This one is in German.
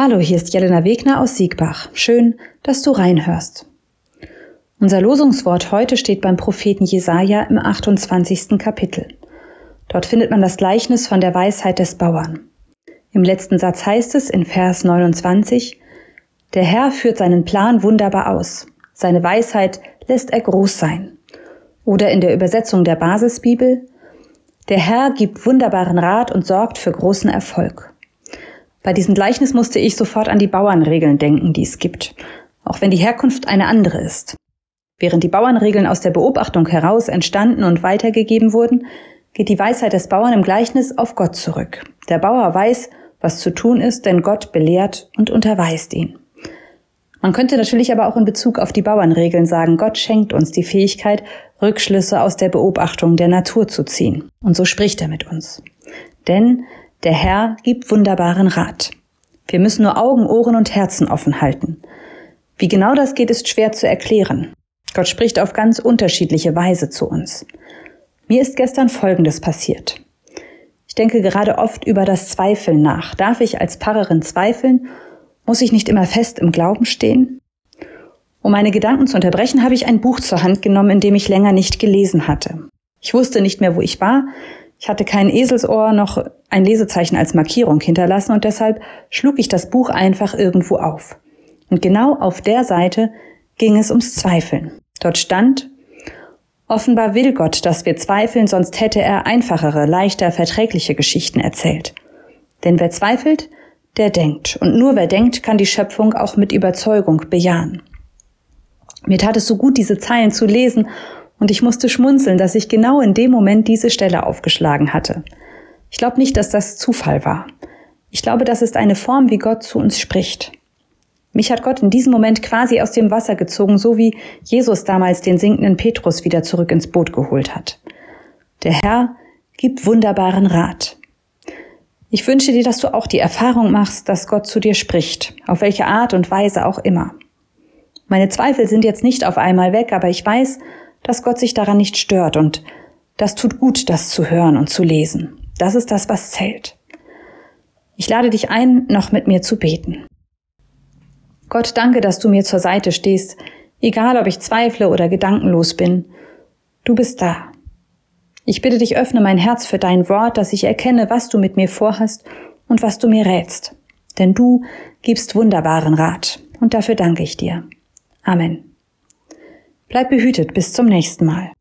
Hallo, hier ist Jelena Wegner aus Siegbach. Schön, dass du reinhörst. Unser Losungswort heute steht beim Propheten Jesaja im 28. Kapitel. Dort findet man das Gleichnis von der Weisheit des Bauern. Im letzten Satz heißt es in Vers 29, Der Herr führt seinen Plan wunderbar aus. Seine Weisheit lässt er groß sein. Oder in der Übersetzung der Basisbibel, Der Herr gibt wunderbaren Rat und sorgt für großen Erfolg. Bei diesem Gleichnis musste ich sofort an die Bauernregeln denken, die es gibt, auch wenn die Herkunft eine andere ist. Während die Bauernregeln aus der Beobachtung heraus entstanden und weitergegeben wurden, geht die Weisheit des Bauern im Gleichnis auf Gott zurück. Der Bauer weiß, was zu tun ist, denn Gott belehrt und unterweist ihn. Man könnte natürlich aber auch in Bezug auf die Bauernregeln sagen, Gott schenkt uns die Fähigkeit, Rückschlüsse aus der Beobachtung der Natur zu ziehen. Und so spricht er mit uns. Denn der Herr gibt wunderbaren Rat. Wir müssen nur Augen, Ohren und Herzen offen halten. Wie genau das geht, ist schwer zu erklären. Gott spricht auf ganz unterschiedliche Weise zu uns. Mir ist gestern Folgendes passiert. Ich denke gerade oft über das Zweifeln nach. Darf ich als Pfarrerin zweifeln? Muss ich nicht immer fest im Glauben stehen? Um meine Gedanken zu unterbrechen, habe ich ein Buch zur Hand genommen, in dem ich länger nicht gelesen hatte. Ich wusste nicht mehr, wo ich war, ich hatte kein Eselsohr noch ein Lesezeichen als Markierung hinterlassen und deshalb schlug ich das Buch einfach irgendwo auf. Und genau auf der Seite ging es ums Zweifeln. Dort stand, offenbar will Gott, dass wir zweifeln, sonst hätte er einfachere, leichter, verträgliche Geschichten erzählt. Denn wer zweifelt, der denkt. Und nur wer denkt, kann die Schöpfung auch mit Überzeugung bejahen. Mir tat es so gut, diese Zeilen zu lesen und ich musste schmunzeln, dass ich genau in dem Moment diese Stelle aufgeschlagen hatte. Ich glaube nicht, dass das Zufall war. Ich glaube, das ist eine Form, wie Gott zu uns spricht. Mich hat Gott in diesem Moment quasi aus dem Wasser gezogen, so wie Jesus damals den sinkenden Petrus wieder zurück ins Boot geholt hat. Der Herr gibt wunderbaren Rat. Ich wünsche dir, dass du auch die Erfahrung machst, dass Gott zu dir spricht, auf welche Art und Weise auch immer. Meine Zweifel sind jetzt nicht auf einmal weg, aber ich weiß, dass Gott sich daran nicht stört und das tut gut, das zu hören und zu lesen. Das ist das, was zählt. Ich lade dich ein, noch mit mir zu beten. Gott, danke, dass du mir zur Seite stehst, egal ob ich zweifle oder gedankenlos bin. Du bist da. Ich bitte dich, öffne mein Herz für dein Wort, dass ich erkenne, was du mit mir vorhast und was du mir rätst. Denn du gibst wunderbaren Rat. Und dafür danke ich dir. Amen. Bleib behütet bis zum nächsten Mal.